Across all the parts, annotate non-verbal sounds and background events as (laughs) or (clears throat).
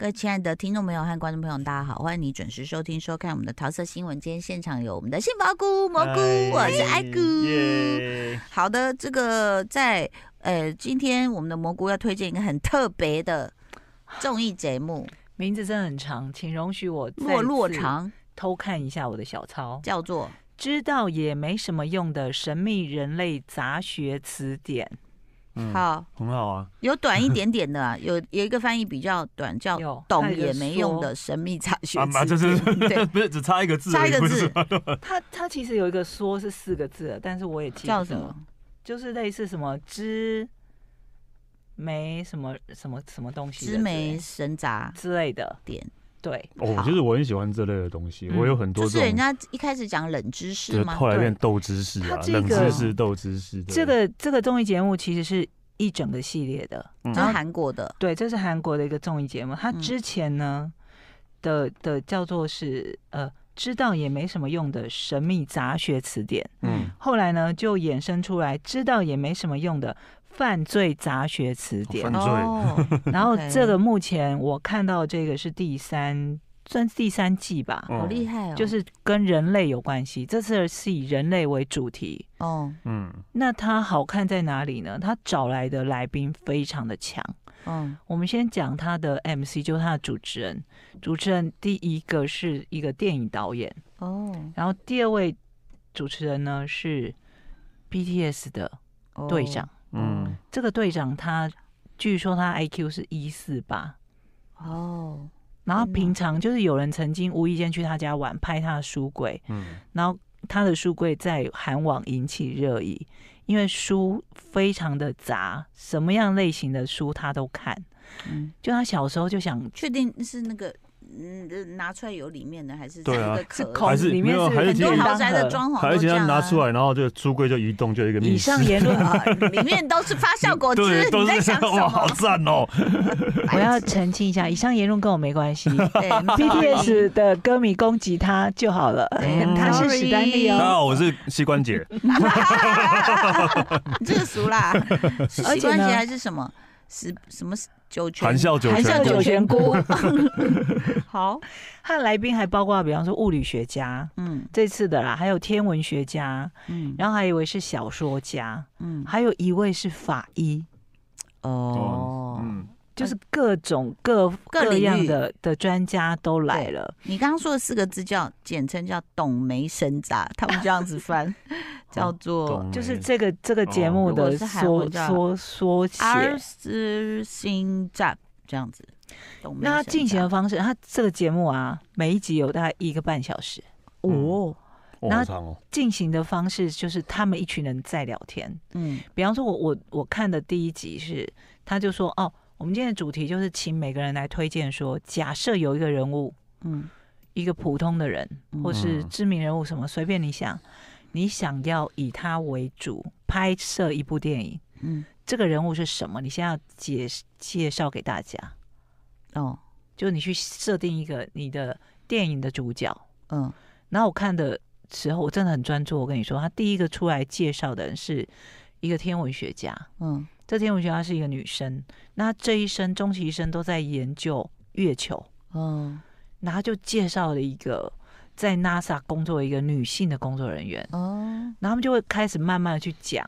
各位亲爱的听众朋友和观众朋友，大家好，欢迎你准时收听收看我们的桃色新闻。今天现场有我们的杏鲍菇蘑菇，我是爱菇。好的，这个在呃，今天我们的蘑菇要推荐一个很特别的综艺节目，名字真的很长，请容许我落落长偷看一下我的小抄，叫做“知道也没什么用的神秘人类杂学词典”。嗯、好，很好啊。有短一点点的、啊，(laughs) 有有一个翻译比较短，叫“懂也没用的神秘杂学词 (laughs) 典”。这是对，(laughs) 不是只差一个字，差一个字。他他其实有一个“说”是四个字，但是我也记得叫什么，就是类似什么“知没什么什么什么东西”“知没神杂”之类的点。对，哦，其实我很喜欢这类的东西，我有很多。就是人家一开始讲冷知识嘛，后来变斗知识啊，冷知识、斗知识。这个这个综艺节目其实是一整个系列的，这是韩国的。对，这是韩国的一个综艺节目。它之前呢的的叫做是呃，知道也没什么用的神秘杂学词典。嗯，后来呢就衍生出来，知道也没什么用的。犯罪杂学词典，犯罪。(laughs) 然后这个目前我看到这个是第三，算第三季吧，好厉害哦！就是跟人类有关系，这次是以人类为主题。哦，嗯，那它好看在哪里呢？他找来的来宾非常的强。嗯，我们先讲他的 MC，就是他的主持人。主持人第一个是一个电影导演哦，然后第二位主持人呢是 BTS 的队长。嗯，这个队长他据说他 IQ 是一四八。哦，然后平常就是有人曾经无意间去他家玩，拍他的书柜，嗯，然后他的书柜在韩网引起热议，因为书非常的杂，什么样类型的书他都看，嗯，就他小时候就想确定是那个。嗯，拿出来有里面的还是对啊，是孔子里面是很多豪宅的装潢，还是要拿出来，然后这个书柜就移动，就一个密室。以上言论啊，里面都是发酵果汁，(laughs) 你在想什么？哇，好赞哦！(laughs) 我要澄清一下，以上言论跟我没关系。(laughs) BTS 的歌迷攻击他就好了，他是史丹利哦。大家好，我是膝关节。这个俗啦，膝关节还是什么？是什么？酒泉，含笑九泉，含笑九泉菇。(laughs) 好，他的来宾还包括，比方说物理学家，嗯，这次的啦，还有天文学家，嗯，然后还有一位是小说家，嗯，还有一位是法医，哦，嗯。就是各种各各样的的专家都来了。你刚刚说的四个字叫简称叫“懂没神杂”，他们这样子翻，(laughs) 叫做就是这个这个节目的缩缩缩写。阿斯星战这样子。那他进行的方式，他这个节目啊，每一集有大概一个半小时哦。然后进行的方式就是他们一群人在聊天。嗯，比方说我我我看的第一集是，他就说哦。我们今天的主题就是请每个人来推荐说，假设有一个人物，嗯，一个普通的人，或是知名人物，什么随便你想，你想要以他为主拍摄一部电影，嗯，这个人物是什么？你先要介介绍给大家，哦，就你去设定一个你的电影的主角，嗯，然后我看的时候我真的很专注，我跟你说，他第一个出来介绍的人是一个天文学家，嗯。这天文学家是一个女生，那这一生终其一生都在研究月球。嗯，然后就介绍了一个在 NASA 工作的一个女性的工作人员。哦，然后他们就会开始慢慢的去讲。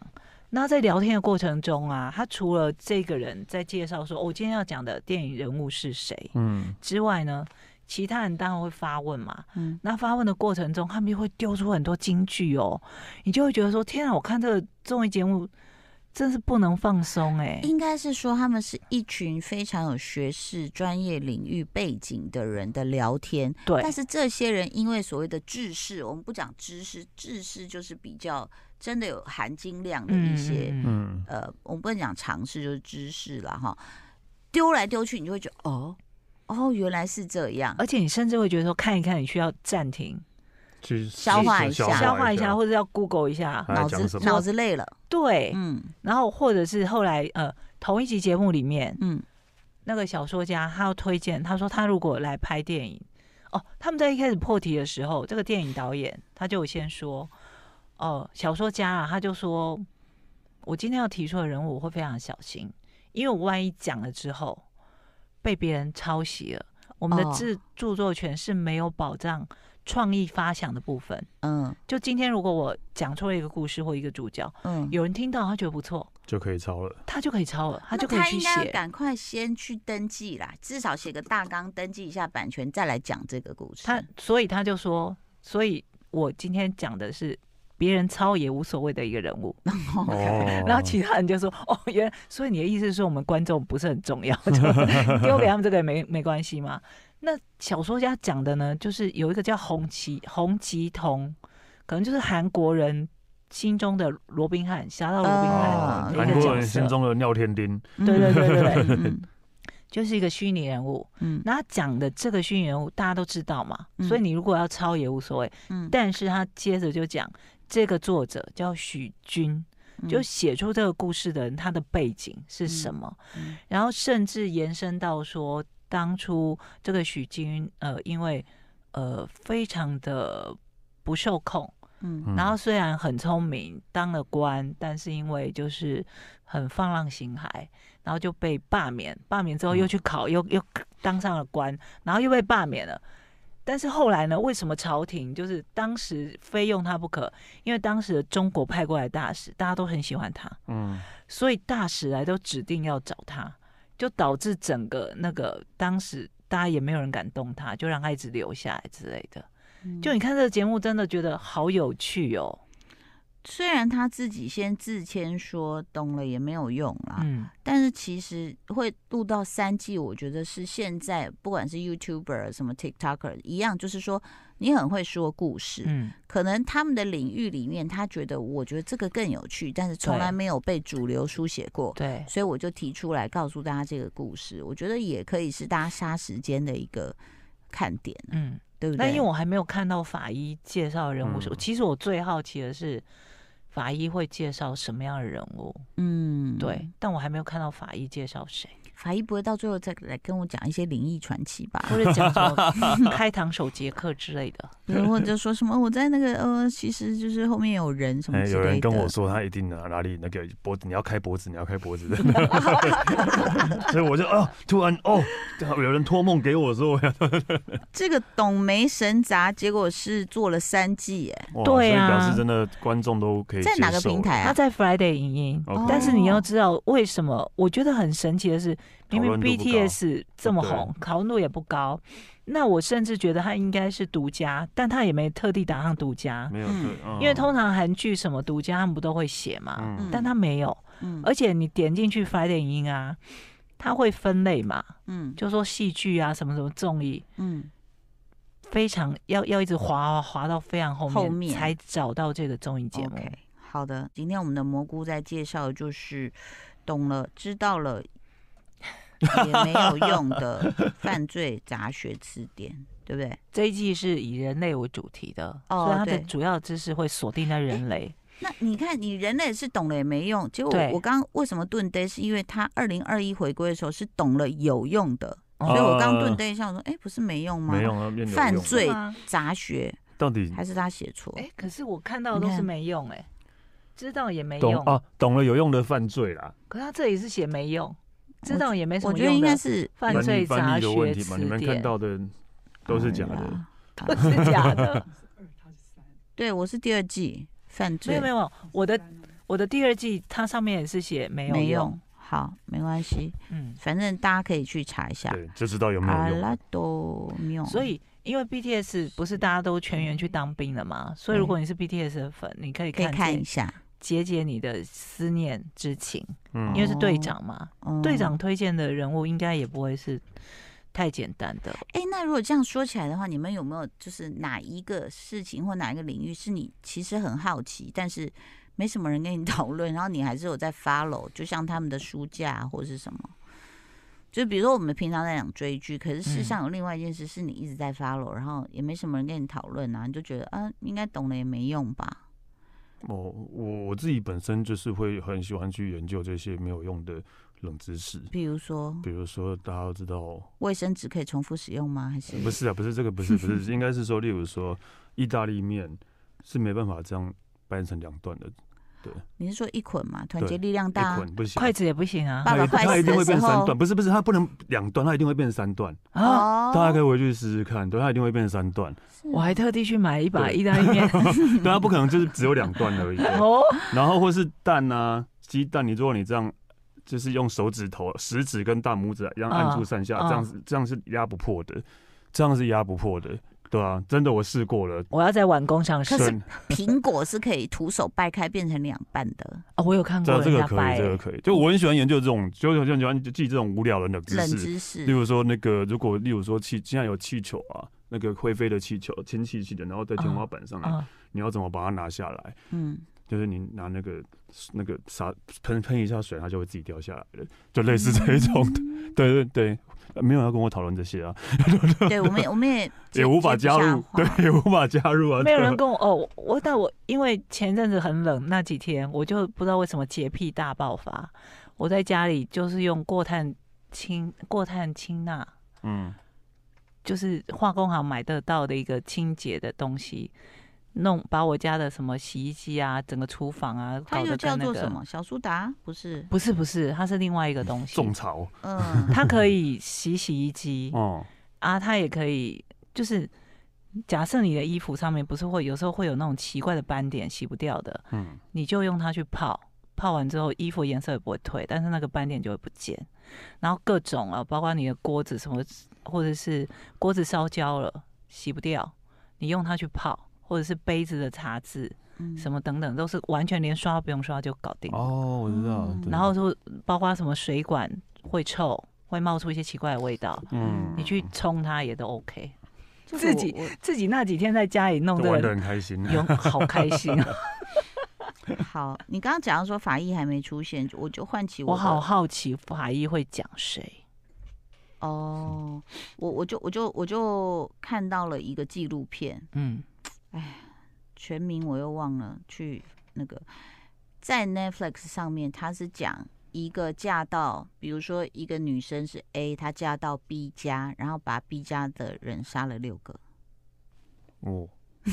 那在聊天的过程中啊，他除了这个人在介绍说，我、哦、今天要讲的电影人物是谁，嗯，之外呢，其他人当然会发问嘛。嗯，那发问的过程中，他们就会丢出很多金句哦，你就会觉得说，天啊，我看这个综艺节目。真是不能放松哎！应该是说他们是一群非常有学识、专业领域背景的人的聊天。对，但是这些人因为所谓的知识，我们不讲知识，知识就是比较真的有含金量的一些。嗯，呃，我们不能讲常识，就是知识了哈。丢来丢去，你就会觉得哦哦，原来是这样。而且你甚至会觉得说，看一看，你需要暂停。去消化一下，消化一下，或者要 Google 一下，脑子脑子累了。对，嗯，然后或者是后来呃，同一集节目里面，嗯，那个小说家他要推荐，他说他如果来拍电影，哦，他们在一开始破题的时候，这个电影导演他就先说，哦，小说家啊，他就说，我今天要提出的人物我会非常小心，因为我万一讲了之后，被别人抄袭了，我们的制著作权是没有保障创意发想的部分。嗯，就今天如果我讲出了一个故事或一个主角，嗯，有人听到他觉得不错，就可以抄了，他就可以抄了，他就可以去写。赶快先去登记啦，至少写个大纲，登记一下版权，再来讲这个故事。他所以他就说，所以我今天讲的是。别人抄也无所谓的一个人物，(laughs) 然后其他人就说：“哦，原来，所以你的意思是说我们观众不是很重要，(laughs) 丢给他们这个也没没关系吗？”那小说家讲的呢，就是有一个叫洪吉洪吉童，可能就是韩国人心中的罗宾汉，侠盗罗宾汉，韩国人心中的廖天丁，对对对对对，嗯、就是一个虚拟人物。嗯，那他讲的这个虚拟人物大家都知道嘛，所以你如果要抄也无所谓。嗯，但是他接着就讲。这个作者叫许君，就写出这个故事的人，他的背景是什么？然后甚至延伸到说，当初这个许君，呃，因为呃非常的不受控，嗯，然后虽然很聪明，当了官，但是因为就是很放浪形骸，然后就被罢免，罢免之后又去考，又又当上了官，然后又被罢免了。但是后来呢？为什么朝廷就是当时非用他不可？因为当时的中国派过来大使，大家都很喜欢他，嗯，所以大使来都指定要找他，就导致整个那个当时大家也没有人敢动他，就让他一直留下来之类的。就你看这个节目，真的觉得好有趣哦。虽然他自己先自谦说懂了也没有用啦，嗯，但是其实会录到三季，我觉得是现在不管是 YouTuber 什么 TikToker 一样，就是说你很会说故事，嗯，可能他们的领域里面他觉得我觉得这个更有趣，但是从来没有被主流书写过，对，所以我就提出来告诉大家这个故事，我觉得也可以是大家杀时间的一个看点，嗯，对不对？但因为我还没有看到法医介绍人物，嗯，其实我最好奇的是。法医会介绍什么样的人物？嗯，对，但我还没有看到法医介绍谁。法医不会到最后再来跟我讲一些灵异传奇吧？或者讲说 (laughs) 开膛手杰克之类的，或者说什么我在那个呃，其实就是后面有人什么之类的。有人跟我说他一定哪哪里那个脖子，你要开脖子，你要开脖子的。(laughs) 所以我就哦，突然哦，有人托梦给我说，(laughs) 这个董梅神杂，结果是做了三季耶。对啊，表示真的观众都可以在哪个平台啊？他在 Friday 影音，但是你要知道为什么？我觉得很神奇的是。明明 BTS 这么红，讨论度也不高，那我甚至觉得他应该是独家，但他也没特地打上独家，没有，因为通常韩剧什么独家他们不都会写嘛，但他没有，而且你点进去 Friday 影音啊，他会分类嘛，嗯，就说戏剧啊什么什么综艺，嗯，非常要要一直滑滑到非常后面，后面。才找到这个综艺节目。好的，今天我们的蘑菇在介绍的就是懂了知道了。也没有用的犯罪杂学词典，(laughs) 对不对？这一季是以人类为主题的，哦、所以它的主要知识会锁定在人类。那你看，你人类是懂了也没用。结果我刚刚为什么顿呆？是因为他二零二一回归的时候是懂了有用的，哦、所以我刚顿呆一下，我说：“哎，不是没用吗？”没用啊，犯罪杂学到底还是他写错？哎，可是我看到的都是没用，哎，知道也没用懂啊，懂了有用的犯罪啦。可是他这里是写没用。知道也没什么用，我觉得应该是犯罪杂学词典。你们看到的都是假的，(laughs) 都是假的。(laughs) 对，我是第二季犯罪。没有没有，我的我的第二季它上面也是写没有用。好，没关系，嗯，反正大家可以去查一下，对，就知道有没有用。所以，因为 BTS 不是大家都全员去当兵了嘛，所以如果你是 BTS 的粉，你可以可以看一下。解解你的思念之情，嗯，因为是队长嘛，队、嗯、长推荐的人物应该也不会是太简单的。哎、欸，那如果这样说起来的话，你们有没有就是哪一个事情或哪一个领域是你其实很好奇，但是没什么人跟你 (laughs) 讨论，然后你还是有在 follow，就像他们的书架或是什么？就比如说我们平常在讲追剧，可是事实上有另外一件事是你一直在 follow，然后也没什么人跟你讨论啊，你就觉得啊，应该懂了也没用吧？哦，我我自己本身就是会很喜欢去研究这些没有用的冷知识，比如说，比如说大家都知道卫生纸可以重复使用吗？还是不是啊？不是这个，不是不是，(laughs) 应该是说，例如说意大利面是没办法这样掰成两段的，对，你是说一捆嘛？团结力量大，一捆不行，筷子也不行啊。爸爸筷子它一定会变三段，不是不是，它不能两段，它一定会变成三段。哦，大家可以回去试试看，对，它一定会变成三段。我还特地去买一把意大利面，(laughs) 对，它不可能就是只有两段而已。哦，然后或是蛋啊，鸡蛋，你如果你这样。就是用手指头、食指跟大拇指一样按住上下，这样子这样是压不破的，这样是压不破的，对啊，真的我试过了。我要在碗工上试。可是苹果是可以徒手掰开变成两半的哦，我有看过。这个可以，这个可以。就我很喜欢研究这种，就很喜欢记这种无聊人的冷知识。冷知识。例如说那个，如果例如说气，现在有气球啊，那个会飞的气球，氢气气的，然后在天花板上来，你要怎么把它拿下来？嗯。就是你拿那个那个洒喷喷一下水，它就会自己掉下来了，就类似这一种的。(laughs) 嗯、对对对，没有人要跟我讨论这些啊。(laughs) 对，我们我们也 (laughs) 也无法加入，对，也无法加入啊。没有人跟我哦，我但我因为前阵子很冷，那几天我就不知道为什么洁癖大爆发。我在家里就是用过碳氢过碳氢钠，嗯，就是化工行买得到的一个清洁的东西。弄把我家的什么洗衣机啊，整个厨房啊，搞得跟那个，它又叫做什么？小苏打？不是，不是，不是，它是另外一个东西。种草。嗯，它可以洗洗衣机。(laughs) 哦。啊，它也可以，就是假设你的衣服上面不是会有时候会有那种奇怪的斑点，洗不掉的。嗯。你就用它去泡，泡完之后衣服颜色也不会退，但是那个斑点就会不见。然后各种啊，包括你的锅子什么，或者是锅子烧焦了洗不掉，你用它去泡。或者是杯子的茶渍，什么等等，都是完全连刷都不用刷就搞定哦，我知道。然后就包括什么水管会臭，会冒出一些奇怪的味道，嗯，你去冲它也都 OK。自己自己那几天在家里弄的，玩的很开心，有好开心。(laughs) (laughs) 好，你刚刚讲到说法医还没出现，我就唤起我，我好好奇法医会讲谁？哦，我我就我就我就看到了一个纪录片，嗯。哎，全名我又忘了。去那个在 Netflix 上面，他是讲一个嫁到，比如说一个女生是 A，她嫁到 B 家，然后把 B 家的人杀了六个。哦，(laughs)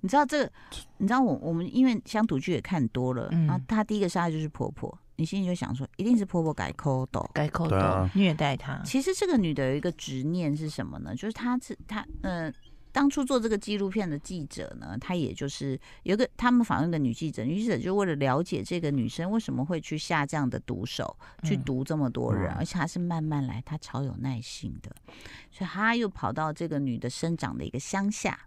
你知道这个？你知道我我们因为乡土剧也看多了，嗯、然后她第一个杀的就是婆婆，你心里就想说，一定是婆婆改抠斗，改抠斗虐待她。其实这个女的有一个执念是什么呢？就是她是她呃。当初做这个纪录片的记者呢，他也就是有个他们访问的女记者，女记者就为了了解这个女生为什么会去下这样的毒手，去毒这么多人，而且她是慢慢来，她超有耐心的，所以她又跑到这个女的生长的一个乡下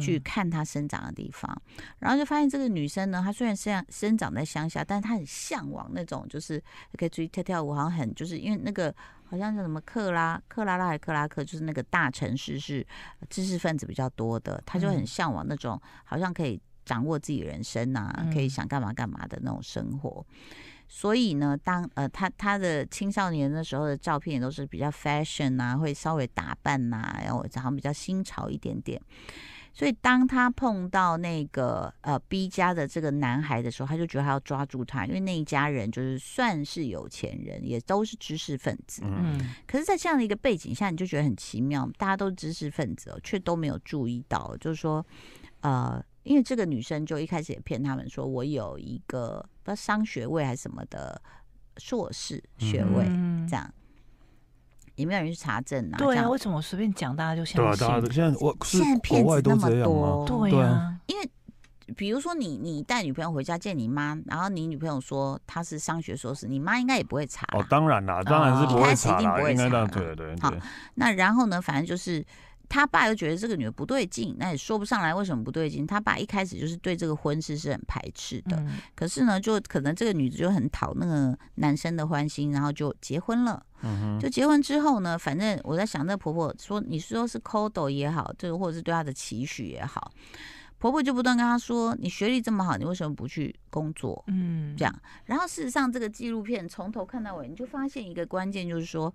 去看她生长的地方，然后就发现这个女生呢，她虽然生生长在乡下，但是她很向往那种就是可以出去跳跳舞，好像很就是因为那个。好像叫什么克拉克拉拉还是克拉克，就是那个大城市是知识分子比较多的，她就很向往那种好像可以掌握自己人生啊，可以想干嘛干嘛的那种生活。所以呢，当呃他他的青少年的时候的照片也都是比较 fashion 啊，会稍微打扮呐，然后好像比较新潮一点点。所以当他碰到那个呃 B 家的这个男孩的时候，他就觉得他要抓住他，因为那一家人就是算是有钱人，也都是知识分子。嗯，可是，在这样的一个背景下，你就觉得很奇妙，大家都是知识分子哦，却都没有注意到，就是说，呃，因为这个女生就一开始也骗他们说，我有一个不知道商学位还是什么的硕士学位，这样。也没有人去查证啊？对啊，为什么我随便讲大家就相信？对啊，大家现在我现在骗子那么多，对啊。因为比如说你你带女朋友回家见你妈，然后你女朋友说她是商学硕士，你妈应该也不会查。哦，当然啦，当然是不会查啦，应该这样对对对。好，那然后呢，反正就是。他爸又觉得这个女的不对劲，那也说不上来为什么不对劲。他爸一开始就是对这个婚事是很排斥的，嗯、可是呢，就可能这个女子就很讨那个男生的欢心，然后就结婚了。嗯、哼就结婚之后呢，反正我在想，那婆婆说，你说是抠斗也好，这个或者是对她的期许也好。婆婆就不断跟她说：“你学历这么好，你为什么不去工作？”嗯，这样。然后事实上，这个纪录片从头看到尾，你就发现一个关键，就是说，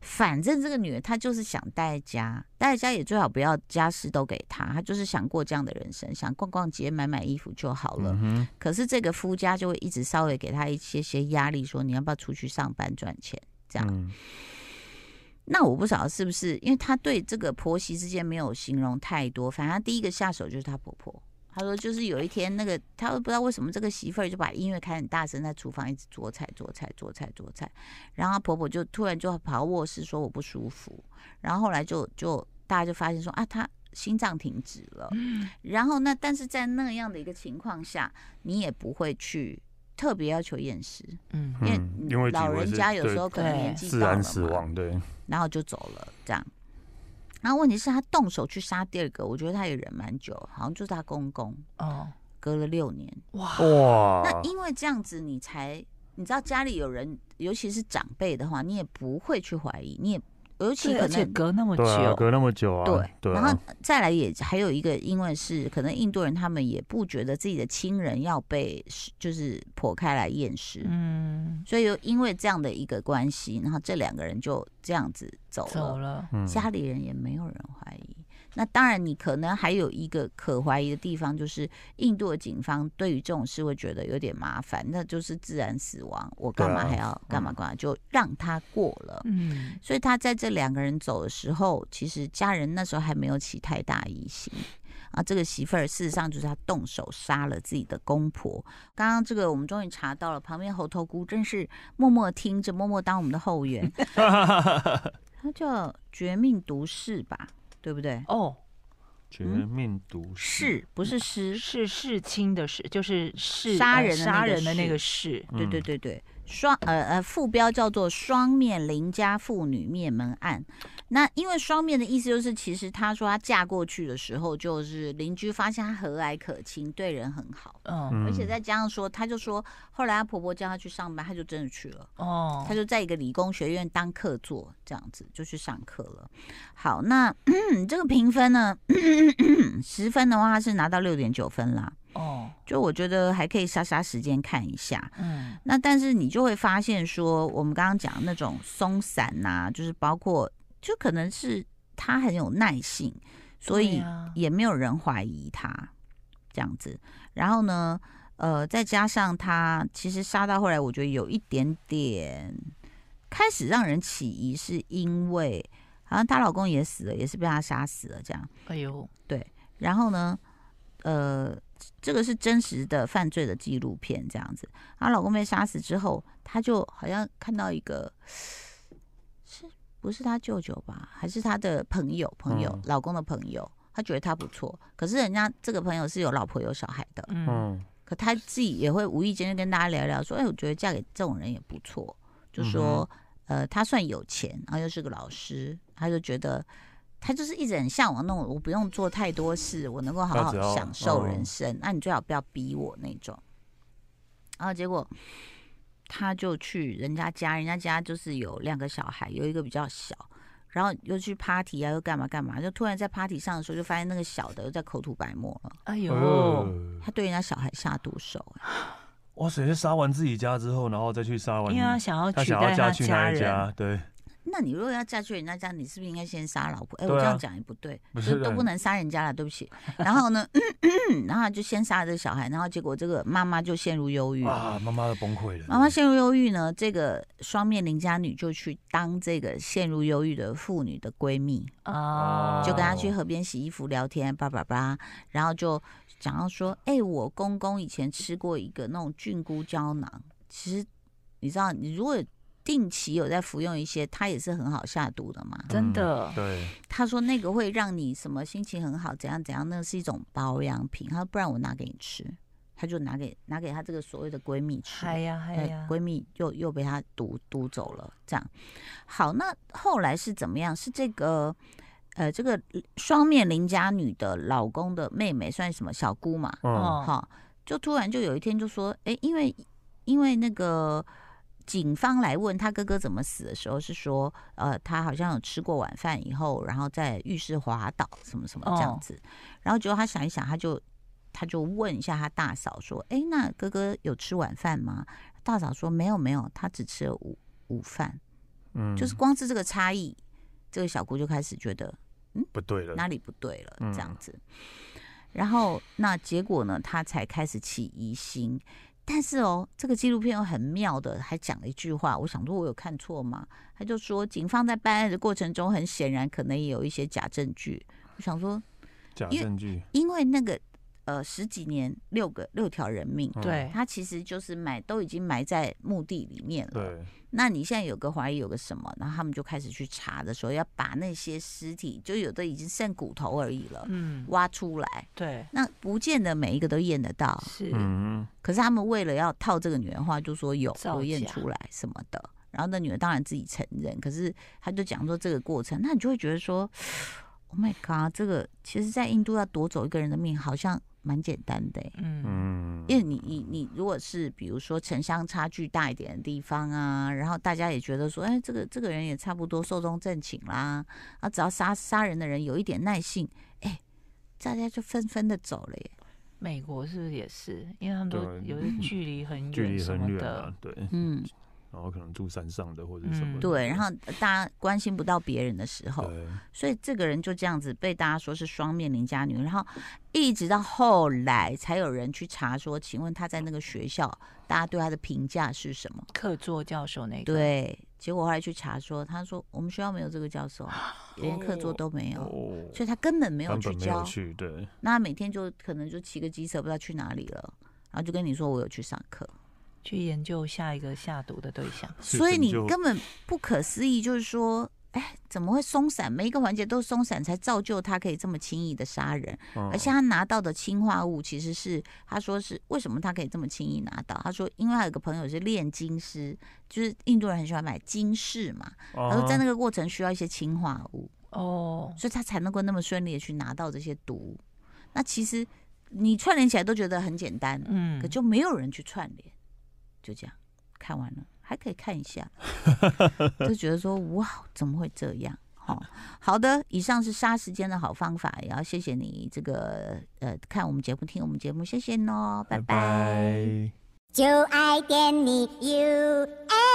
反正这个女人她就是想待在家，待在家也最好不要家事都给她，她就是想过这样的人生，想逛逛街、买买衣服就好了。嗯。可是这个夫家就会一直稍微给她一些些压力，说你要不要出去上班赚钱？这样。嗯那我不晓得是不是，因为他对这个婆媳之间没有形容太多，反正他第一个下手就是他婆婆，他说就是有一天那个，他都不知道为什么这个媳妇儿就把音乐开很大声，在厨房一直做菜做菜做菜做菜，然后婆婆就突然就跑到卧室说我不舒服，然后后来就就大家就发现说啊，他心脏停止了，然后那但是在那样的一个情况下，你也不会去特别要求验尸，嗯，因为老人家有时候可能年纪到了死亡，对，然后就走了这样。然后问题是，他动手去杀第二个，我觉得他也忍蛮久，好像就是他公公哦，隔了六年哇哇。那因为这样子，你才你知道家里有人，尤其是长辈的话，你也不会去怀疑，你也。尤其可能隔那么久，啊，隔那么久啊，对，对啊，然后再来也还有一个，因为是可能印度人他们也不觉得自己的亲人要被就是剖开来验尸，嗯，所以又因为这样的一个关系，然后这两个人就这样子走了，走了，家里人也没有人怀疑。那当然，你可能还有一个可怀疑的地方，就是印度的警方对于这种事会觉得有点麻烦，那就是自然死亡，我干嘛还要干嘛干嘛，就让他过了。嗯，所以他在这两个人走的时候，其实家人那时候还没有起太大疑心啊。这个媳妇儿事实上就是他动手杀了自己的公婆。刚刚这个我们终于查到了，旁边猴头菇真是默默听着，默默当我们的后援。(laughs) 他叫绝命毒誓吧？对不对？哦，绝命毒誓不是师，是弑亲的弑，就是弑杀人杀人的那个弑。对对对对，双呃呃副标叫做双面邻家妇女灭门案。那因为双面的意思就是，其实她说她嫁过去的时候，就是邻居发现她和蔼可亲，对人很好。嗯，而且再加上说，她就说后来她婆婆叫她去上班，她就真的去了。哦，她就在一个理工学院当客座，这样子就去上课了。好，那 (clears throat) 这个评分呢，(clears throat) 十分的话她是拿到六点九分啦。哦，就我觉得还可以杀杀时间看一下。嗯，那但是你就会发现说，我们刚刚讲的那种松散呐、啊，就是包括。就可能是他很有耐性，所以也没有人怀疑他这样子。然后呢，呃，再加上他其实杀到后来，我觉得有一点点开始让人起疑，是因为好像她老公也死了，也是被他杀死了这样。哎呦，对。然后呢，呃，这个是真实的犯罪的纪录片这样子。她老公被杀死之后，她就好像看到一个。是不是他舅舅吧？还是他的朋友？朋友，嗯、老公的朋友，他觉得他不错。可是人家这个朋友是有老婆有小孩的，嗯。可他自己也会无意间就跟大家聊聊，说：“哎，我觉得嫁给这种人也不错。”就说：“呃，他算有钱，然后又是个老师，他就觉得他就是一直很向往那种，我不用做太多事，我能够好好享受人生。那你最好不要逼我那种。”然后结果。他就去人家家，人家家就是有两个小孩，有一个比较小，然后又去 party 啊，又干嘛干嘛，就突然在 party 上的时候，就发现那个小的又在口吐白沫了。哎呦，他对人家小孩下毒手。哇塞！杀完自己家之后，然后再去杀完，因为他想要取代他家人，对。那你如果要嫁去人家家，你是不是应该先杀老婆？哎、欸，我这样讲也不对，不是都不能杀人家了，对不起。然后呢，然后就先杀了这个小孩，然后结果这个妈妈就陷入忧郁啊，妈妈都崩溃了。妈妈陷入忧郁呢，这个双面邻家女就去当这个陷入忧郁的妇女的闺蜜哦，就跟她去河边洗衣服聊天，叭叭叭，然后就讲到说，哎、欸，我公公以前吃过一个那种菌菇胶囊，其实你知道，你如果。定期有在服用一些，它也是很好下毒的嘛，真的。对，他说那个会让你什么心情很好，怎样怎样，那是一种保养品。他说不然我拿给你吃，他就拿给拿给他这个所谓的闺蜜吃。哎呀哎呀，闺蜜又又被他毒毒走了。这样，好，那后来是怎么样？是这个呃，这个双面邻家女的老公的妹妹，算什么小姑嘛？哦，好，就突然就有一天就说，哎，因为因为那个。警方来问他哥哥怎么死的时候，是说，呃，他好像有吃过晚饭以后，然后在浴室滑倒，什么什么这样子。哦、然后结果他想一想，他就他就问一下他大嫂说：“哎，那哥哥有吃晚饭吗？”大嫂说：“没有，没有，他只吃了午午饭。”嗯，就是光是这个差异，这个小姑就开始觉得，嗯，不对了，哪里不对了？这样子。嗯、然后那结果呢，他才开始起疑心。但是哦，这个纪录片又很妙的，还讲了一句话。我想说，我有看错吗？他就说，警方在办案的过程中，很显然可能也有一些假证据。我想说，假证据，因为那个呃十几年六个六条人命，对，他其实就是埋都已经埋在墓地里面了。对，那你现在有个怀疑有个什么，然后他们就开始去查的时候，要把那些尸体，就有的已经剩骨头而已了，嗯，挖出来。对，那不见得每一个都验得到，是，嗯，可是他们为了要套这个女人话，就说有都验出来什么的。然后那女的当然自己承认，可是他就讲说这个过程，那你就会觉得说，Oh my God，这个其实，在印度要夺走一个人的命，好像蛮简单的，嗯，因为你你你如果是比如说城乡差距大一点的地方啊，然后大家也觉得说，哎，这个这个人也差不多寿终正寝啦，啊，只要杀杀人的人有一点耐性，哎，大家就纷纷的走了耶。美国是不是也是？因为他们都有的距离很远，(laughs) 距离很远的，对，嗯。然后可能住山上的或者什么、嗯，对，然后大家关心不到别人的时候，所以这个人就这样子被大家说是双面邻家女，然后一直到后来才有人去查说，请问他在那个学校，大家对他的评价是什么？客座教授那个？对，结果后来去查说，他说我们学校没有这个教授，连客座都没有，哦、所以他根本没有去教。去对，那他每天就可能就骑个机车不知道去哪里了，然后就跟你说我有去上课。去研究下一个下毒的对象，所以你根本不可思议，就是说，哎，怎么会松散？每一个环节都松散，才造就他可以这么轻易的杀人。而且他拿到的氰化物，其实是他说是为什么他可以这么轻易拿到？他说，因为他有个朋友是炼金师，就是印度人很喜欢买金饰嘛。他说在那个过程需要一些氰化物哦，所以他才能够那么顺利的去拿到这些毒。那其实你串联起来都觉得很简单，嗯，可就没有人去串联。就这样看完了，还可以看一下，(laughs) 就觉得说哇，怎么会这样？好好的，以上是杀时间的好方法，也要谢谢你这个呃看我们节目、听我们节目，谢谢喽，拜拜。就爱点你 UFO